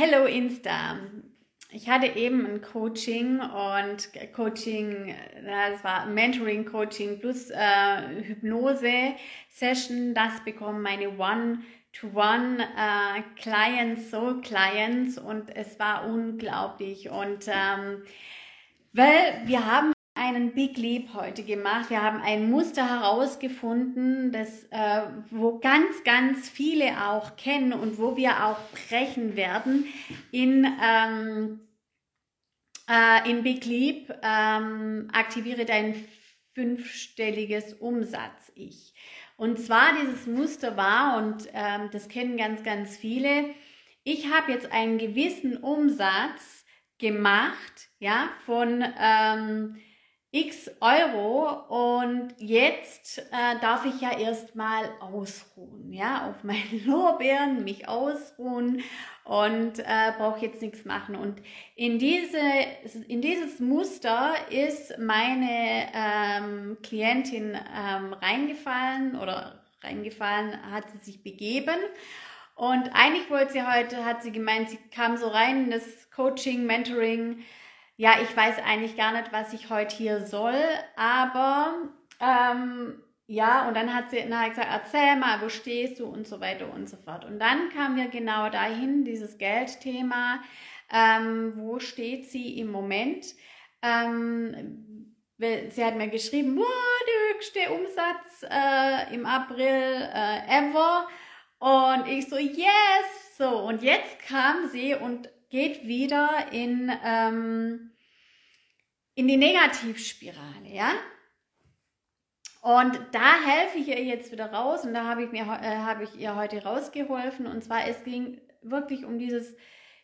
Hello Insta. Ich hatte eben ein Coaching und Coaching, das war Mentoring Coaching plus äh, Hypnose Session. Das bekommen meine One-to-One äh, Clients, Soul Clients und es war unglaublich und ähm, weil wir haben einen Big Leap heute gemacht. Wir haben ein Muster herausgefunden, das, äh, wo ganz, ganz viele auch kennen und wo wir auch brechen werden in, ähm, äh, in Big Leap. Ähm, aktiviere dein fünfstelliges Umsatz-Ich. Und zwar dieses Muster war, und ähm, das kennen ganz, ganz viele, ich habe jetzt einen gewissen Umsatz gemacht, ja, von ähm, x Euro und jetzt äh, darf ich ja erstmal ausruhen, ja, auf meinen Lorbeeren mich ausruhen und äh, brauche jetzt nichts machen. Und in, diese, in dieses Muster ist meine ähm, Klientin ähm, reingefallen oder reingefallen, hat sie sich begeben. Und eigentlich wollte sie heute, hat sie gemeint, sie kam so rein in das Coaching, Mentoring, ja, ich weiß eigentlich gar nicht, was ich heute hier soll, aber ähm, ja, und dann hat sie nachher gesagt, erzähl mal, wo stehst du und so weiter und so fort. Und dann kamen wir genau dahin, dieses Geldthema, ähm, wo steht sie im Moment? Ähm, sie hat mir geschrieben, wow, der höchste Umsatz äh, im April äh, ever. Und ich so, yes! So, und jetzt kam sie und geht wieder in, ähm, in die Negativspirale, ja. Und da helfe ich ihr jetzt wieder raus und da habe ich, mir, äh, habe ich ihr heute rausgeholfen. Und zwar, es ging wirklich um dieses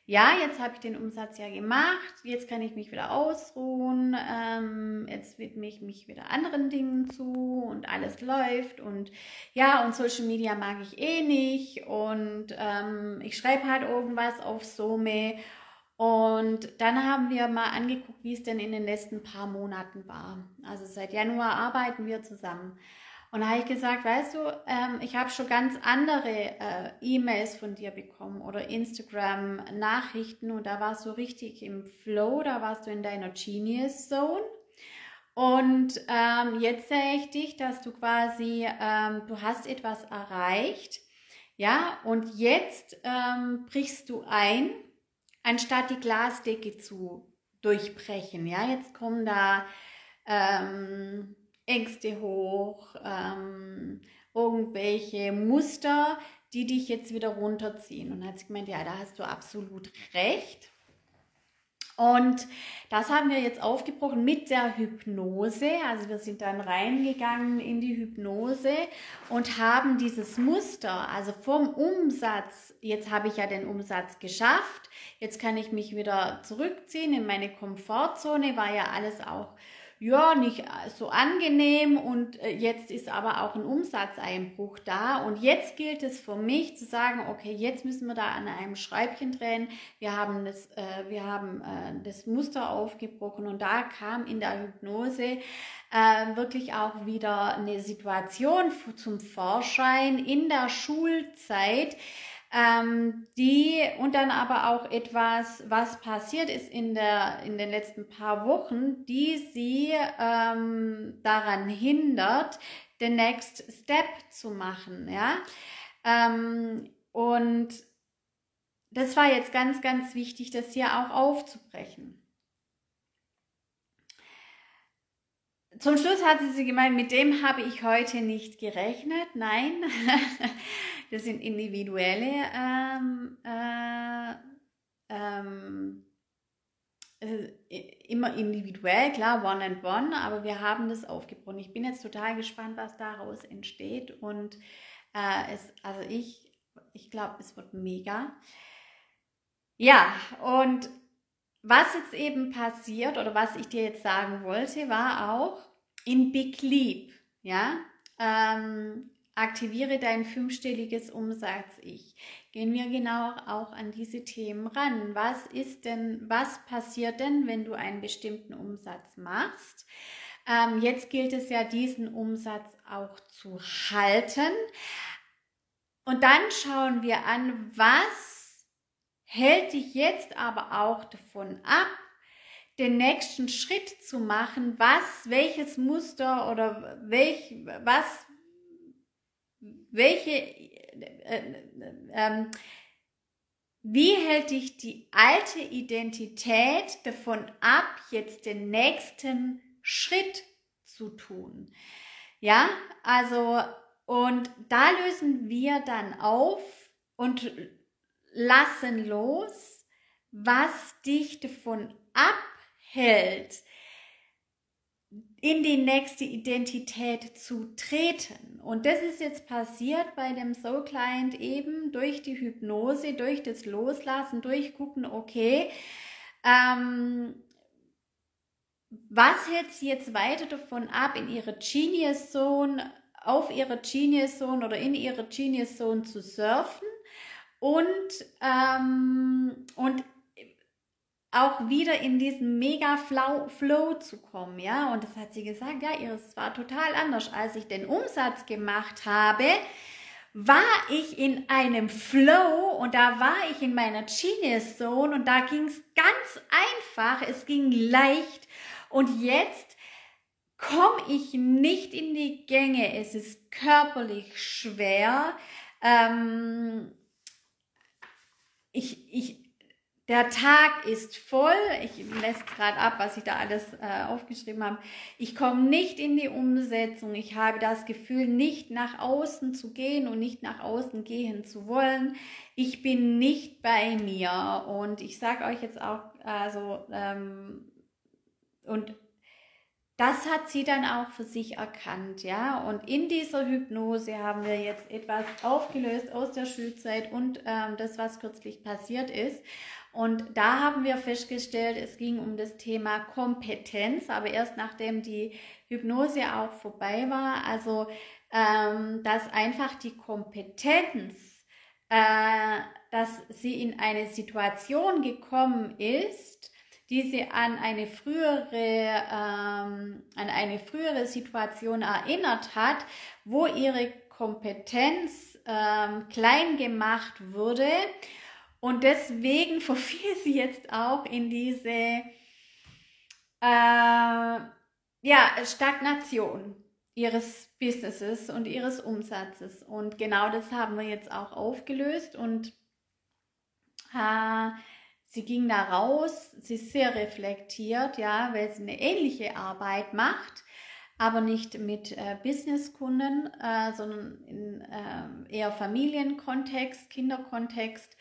ja, jetzt habe ich den Umsatz ja gemacht, jetzt kann ich mich wieder ausruhen, ähm, jetzt widme ich mich wieder anderen Dingen zu und alles läuft. Und ja, und Social Media mag ich eh nicht. Und ähm, ich schreibe halt irgendwas auf Some. Und dann haben wir mal angeguckt, wie es denn in den letzten paar Monaten war. Also seit Januar arbeiten wir zusammen. Und da habe ich gesagt, weißt du, ähm, ich habe schon ganz andere äh, E-Mails von dir bekommen oder Instagram-Nachrichten und da warst du richtig im Flow, da warst du in deiner Genius Zone. Und ähm, jetzt sehe ich dich, dass du quasi, ähm, du hast etwas erreicht, ja, und jetzt ähm, brichst du ein, anstatt die Glasdecke zu durchbrechen, ja, jetzt kommen da ähm, Ängste hoch, ähm, irgendwelche Muster, die dich jetzt wieder runterziehen. Und hat sie gemeint, ja, da hast du absolut recht. Und das haben wir jetzt aufgebrochen mit der Hypnose. Also wir sind dann reingegangen in die Hypnose und haben dieses Muster, also vom Umsatz, jetzt habe ich ja den Umsatz geschafft, jetzt kann ich mich wieder zurückziehen in meine Komfortzone, war ja alles auch ja, nicht so angenehm und äh, jetzt ist aber auch ein Umsatzeinbruch da und jetzt gilt es für mich zu sagen, okay, jetzt müssen wir da an einem Schreibchen drehen. Wir haben das, äh, wir haben äh, das Muster aufgebrochen und da kam in der Hypnose äh, wirklich auch wieder eine Situation zum Vorschein in der Schulzeit, ähm, die und dann aber auch etwas, was passiert ist in, der, in den letzten paar Wochen, die sie ähm, daran hindert, den Next Step zu machen. Ja? Ähm, und das war jetzt ganz, ganz wichtig, das hier auch aufzubrechen. Zum Schluss hatte sie gemeint, mit dem habe ich heute nicht gerechnet. Nein, das sind individuelle ähm, äh, ähm, immer individuell, klar, one and one, aber wir haben das aufgebrochen. Ich bin jetzt total gespannt, was daraus entsteht und äh, es, also ich, ich glaube, es wird mega. Ja, und was jetzt eben passiert oder was ich dir jetzt sagen wollte, war auch in Big Leap, ja, ähm, aktiviere dein fünfstelliges Umsatz-Ich. Gehen wir genau auch an diese Themen ran. Was ist denn, was passiert denn, wenn du einen bestimmten Umsatz machst? Ähm, jetzt gilt es ja, diesen Umsatz auch zu halten. Und dann schauen wir an, was hält dich jetzt aber auch davon ab, den nächsten Schritt zu machen, was, welches Muster oder welch, was, welche, äh, äh, äh, wie hält dich die alte Identität davon ab, jetzt den nächsten Schritt zu tun? Ja, also, und da lösen wir dann auf und lassen los, was dich davon abhält, in die nächste Identität zu treten. Und das ist jetzt passiert bei dem Soul Client eben durch die Hypnose, durch das Loslassen, durch gucken, okay, ähm, was hält sie jetzt weiter davon ab, in ihre Genius Zone, auf ihre Genius Zone oder in ihre Genius Zone zu surfen und, ähm, und auch wieder in diesen mega Flow, zu kommen, ja. Und das hat sie gesagt, ja, es war total anders. Als ich den Umsatz gemacht habe, war ich in einem Flow und da war ich in meiner Genius Zone und da ging es ganz einfach, es ging leicht und jetzt komme ich nicht in die Gänge, es ist körperlich schwer. Ähm, ich, ich, der Tag ist voll. Ich lässt gerade ab, was ich da alles äh, aufgeschrieben habe. Ich komme nicht in die Umsetzung. Ich habe das Gefühl, nicht nach außen zu gehen und nicht nach außen gehen zu wollen. Ich bin nicht bei mir. Und ich sage euch jetzt auch, also, ähm, und das hat sie dann auch für sich erkannt, ja. Und in dieser Hypnose haben wir jetzt etwas aufgelöst aus der Schulzeit und ähm, das, was kürzlich passiert ist. Und da haben wir festgestellt, es ging um das Thema Kompetenz, aber erst nachdem die Hypnose auch vorbei war, also ähm, dass einfach die Kompetenz, äh, dass sie in eine Situation gekommen ist, die sie an eine frühere, ähm, an eine frühere Situation erinnert hat, wo ihre Kompetenz ähm, klein gemacht wurde und deswegen verfiel sie jetzt auch in diese äh, ja, Stagnation ihres Businesses und ihres Umsatzes. Und genau das haben wir jetzt auch aufgelöst und äh, sie ging da raus, sie ist sehr reflektiert, ja, weil sie eine ähnliche Arbeit macht, aber nicht mit äh, Businesskunden, äh, sondern in äh, eher Familienkontext, Kinderkontext.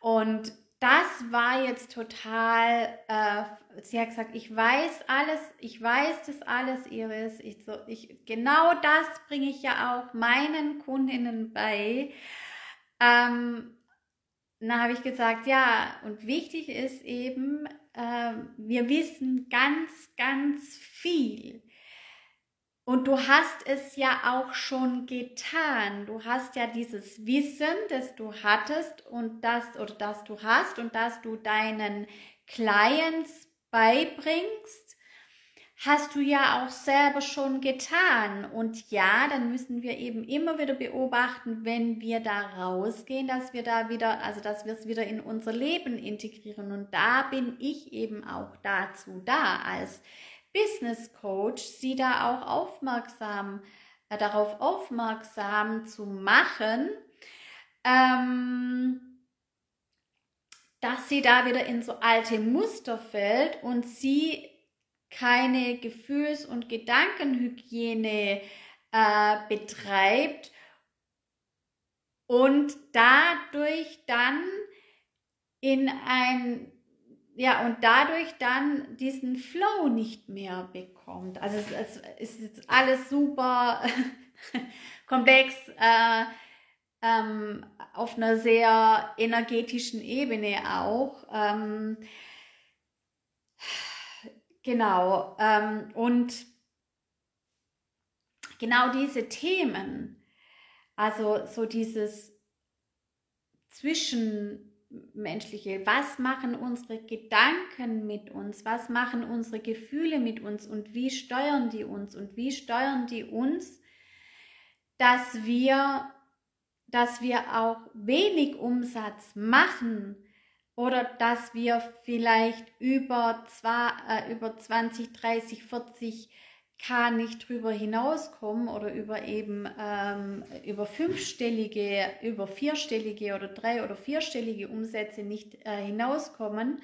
Und das war jetzt total, äh, sie hat gesagt, ich weiß alles, ich weiß das alles, Iris. Ich, so, ich, genau das bringe ich ja auch meinen Kundinnen bei. Ähm, dann habe ich gesagt, ja, und wichtig ist eben, äh, wir wissen ganz, ganz viel. Und du hast es ja auch schon getan. Du hast ja dieses Wissen, das du hattest und das oder das du hast und das du deinen Clients beibringst, hast du ja auch selber schon getan. Und ja, dann müssen wir eben immer wieder beobachten, wenn wir da rausgehen, dass wir da wieder, also dass wir es wieder in unser Leben integrieren. Und da bin ich eben auch dazu da als Business Coach, sie da auch aufmerksam, äh, darauf aufmerksam zu machen, ähm, dass sie da wieder in so alte Muster fällt und sie keine Gefühls- und Gedankenhygiene äh, betreibt und dadurch dann in ein ja, und dadurch dann diesen Flow nicht mehr bekommt. Also es, es ist alles super komplex äh, ähm, auf einer sehr energetischen Ebene auch. Ähm, genau. Ähm, und genau diese Themen, also so dieses zwischen menschliche, was machen unsere Gedanken mit uns, was machen unsere Gefühle mit uns und wie steuern die uns und wie steuern die uns, dass wir, dass wir auch wenig Umsatz machen, oder dass wir vielleicht über, zwei, äh, über 20, 30, 40 K nicht drüber hinauskommen oder über eben ähm, über fünfstellige, über vierstellige oder drei- oder vierstellige Umsätze nicht äh, hinauskommen.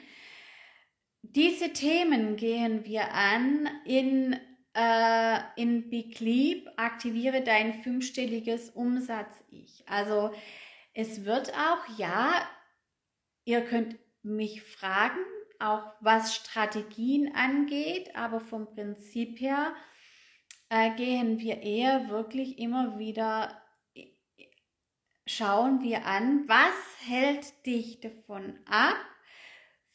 Diese Themen gehen wir an in, äh, in Big aktiviere dein fünfstelliges Umsatz-Ich. Also es wird auch, ja, ihr könnt mich fragen, auch was Strategien angeht, aber vom Prinzip her äh, gehen wir eher wirklich immer wieder, äh, schauen wir an, was hält dich davon ab,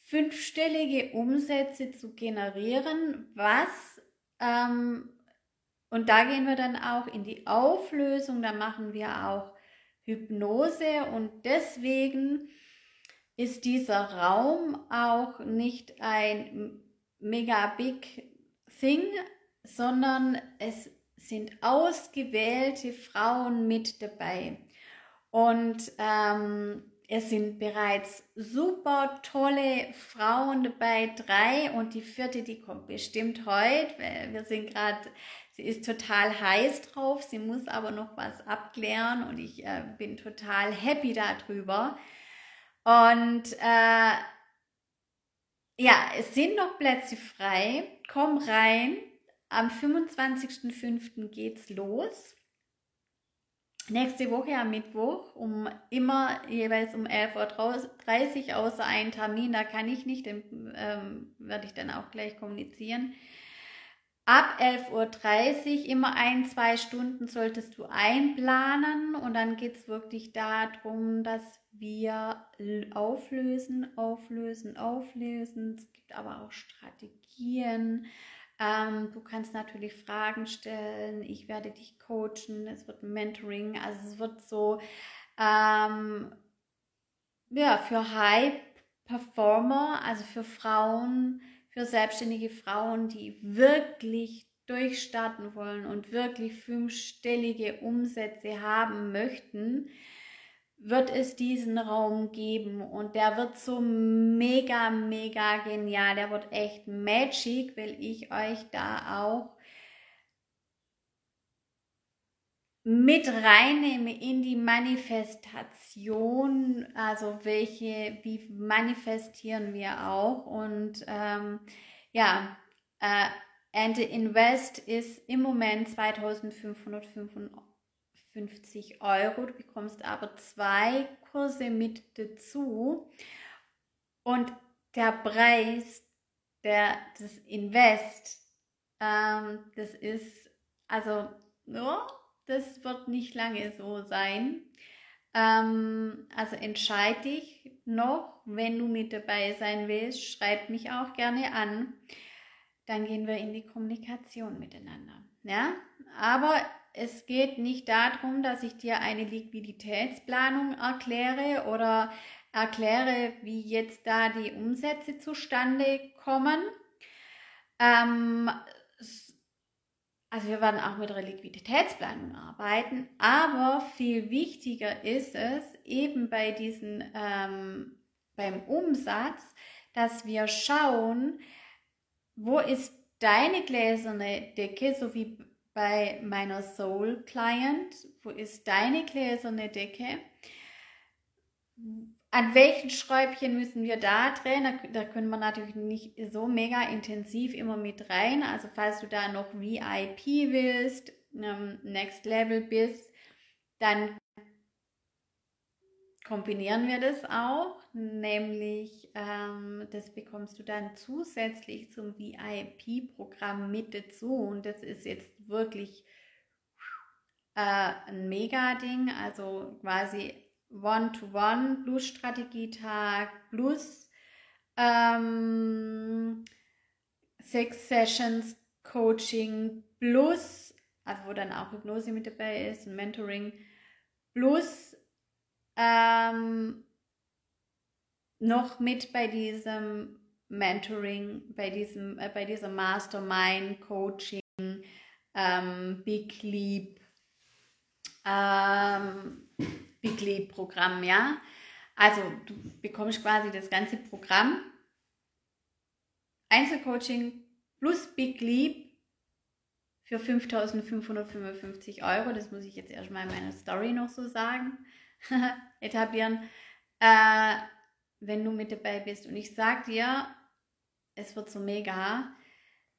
fünfstellige Umsätze zu generieren, was, ähm, und da gehen wir dann auch in die Auflösung, da machen wir auch Hypnose und deswegen ist dieser Raum auch nicht ein mega big thing, sondern es sind ausgewählte Frauen mit dabei. Und ähm, es sind bereits super tolle Frauen dabei, drei und die vierte, die kommt bestimmt heute. Wir sind gerade, sie ist total heiß drauf, sie muss aber noch was abklären und ich äh, bin total happy darüber. Und äh, ja, es sind noch Plätze frei. Komm rein. Am 25.05. geht's los. Nächste Woche am Mittwoch, um immer jeweils um 11.30 Uhr, außer einen Termin, da kann ich nicht, den ähm, werde ich dann auch gleich kommunizieren. Ab 11.30 Uhr, immer ein, zwei Stunden solltest du einplanen und dann geht es wirklich darum, dass wir auflösen, auflösen, auflösen. Es gibt aber auch Strategien. Ähm, du kannst natürlich Fragen stellen. Ich werde dich coachen. Es wird Mentoring. Also es wird so ähm, ja, für High Performer, also für Frauen, für selbstständige Frauen, die wirklich durchstarten wollen und wirklich fünfstellige Umsätze haben möchten, wird es diesen Raum geben und der wird so mega, mega genial. Der wird echt magic, weil ich euch da auch mit reinnehme in die Manifestation, also welche, wie manifestieren wir auch und ähm, ja, äh, and Invest ist im Moment 2550 Euro. Du bekommst aber zwei Kurse mit dazu und der Preis der, des Invest, ähm, das ist also, ja, das wird nicht lange so sein. Ähm, also entscheide dich noch, wenn du mit dabei sein willst, schreib mich auch gerne an. Dann gehen wir in die Kommunikation miteinander. Ja? Aber es geht nicht darum, dass ich dir eine Liquiditätsplanung erkläre oder erkläre, wie jetzt da die Umsätze zustande kommen, ähm, also wir werden auch mit der Liquiditätsplanung arbeiten, aber viel wichtiger ist es eben bei diesen, ähm, beim Umsatz, dass wir schauen, wo ist deine gläserne Decke, so wie bei meiner Soul Client, wo ist deine gläserne Decke? An welchen Schräubchen müssen wir da drehen? Da, da können wir natürlich nicht so mega intensiv immer mit rein. Also falls du da noch VIP willst, ähm, Next Level bist, dann kombinieren wir das auch. Nämlich, ähm, das bekommst du dann zusätzlich zum VIP-Programm mit dazu. Und das ist jetzt wirklich äh, ein Mega-Ding. Also quasi One-to-One plus Strategietag plus ähm, Six Sessions Coaching plus, also wo dann auch Hypnose mit dabei ist, ein Mentoring plus ähm, noch mit bei diesem Mentoring, bei diesem, äh, bei dieser Mastermind Coaching, ähm, Big Leap, ähm, Weekly-Programm, ja. Also du bekommst quasi das ganze Programm. Einzelcoaching plus Big Leap für 5.555 Euro. Das muss ich jetzt erstmal in meiner Story noch so sagen. etablieren, äh, wenn du mit dabei bist. Und ich sag dir, es wird so mega.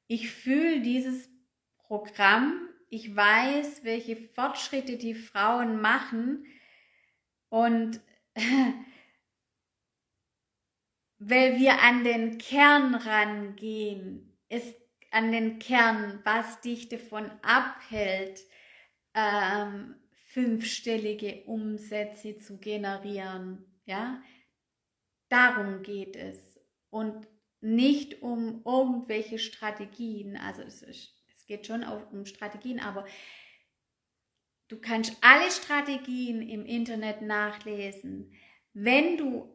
Ich fühle dieses Programm. Ich weiß, welche Fortschritte die Frauen machen. Und weil wir an den Kern rangehen, ist an den Kern, was dich davon abhält, ähm, fünfstellige Umsätze zu generieren. Ja, darum geht es und nicht um irgendwelche Strategien. Also es, es geht schon auch um Strategien, aber du kannst alle Strategien im Internet nachlesen. Wenn du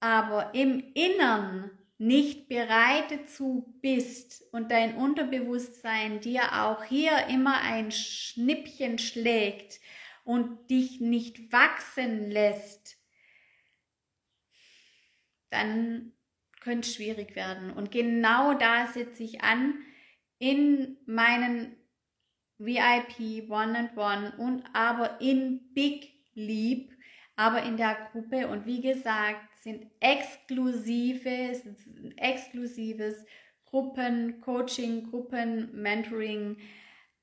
aber im Innern nicht bereit dazu bist und dein Unterbewusstsein dir auch hier immer ein Schnippchen schlägt und dich nicht wachsen lässt, dann könnte es schwierig werden. Und genau da setze ich an in meinen VIP One and One und aber in Big Leap, aber in der Gruppe. Und wie gesagt, sind exklusive, exklusives Gruppen, Coaching, Gruppen, Mentoring.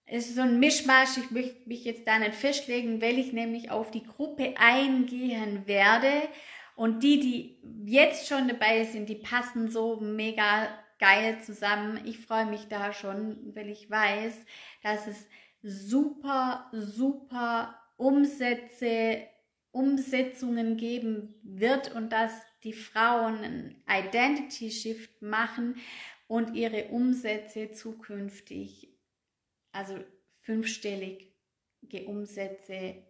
Es ist so ein Mischmasch. Ich möchte mich jetzt da nicht festlegen, weil ich nämlich auf die Gruppe eingehen werde. Und die, die jetzt schon dabei sind, die passen so mega geil zusammen. Ich freue mich da schon, weil ich weiß, dass es super, super Umsätze Umsetzungen geben wird und dass die Frauen einen Identity Shift machen und ihre Umsätze zukünftig, also fünfstellige Umsätze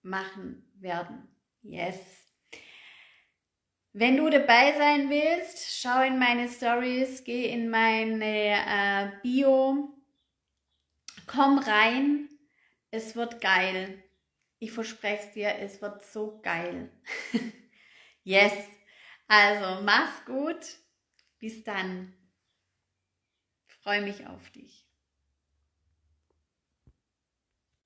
machen werden. Yes. Wenn du dabei sein willst, schau in meine Stories, geh in meine äh, Bio, komm rein, es wird geil. Ich verspreche es dir, es wird so geil. yes. Also, mach's gut. Bis dann. freue mich auf dich.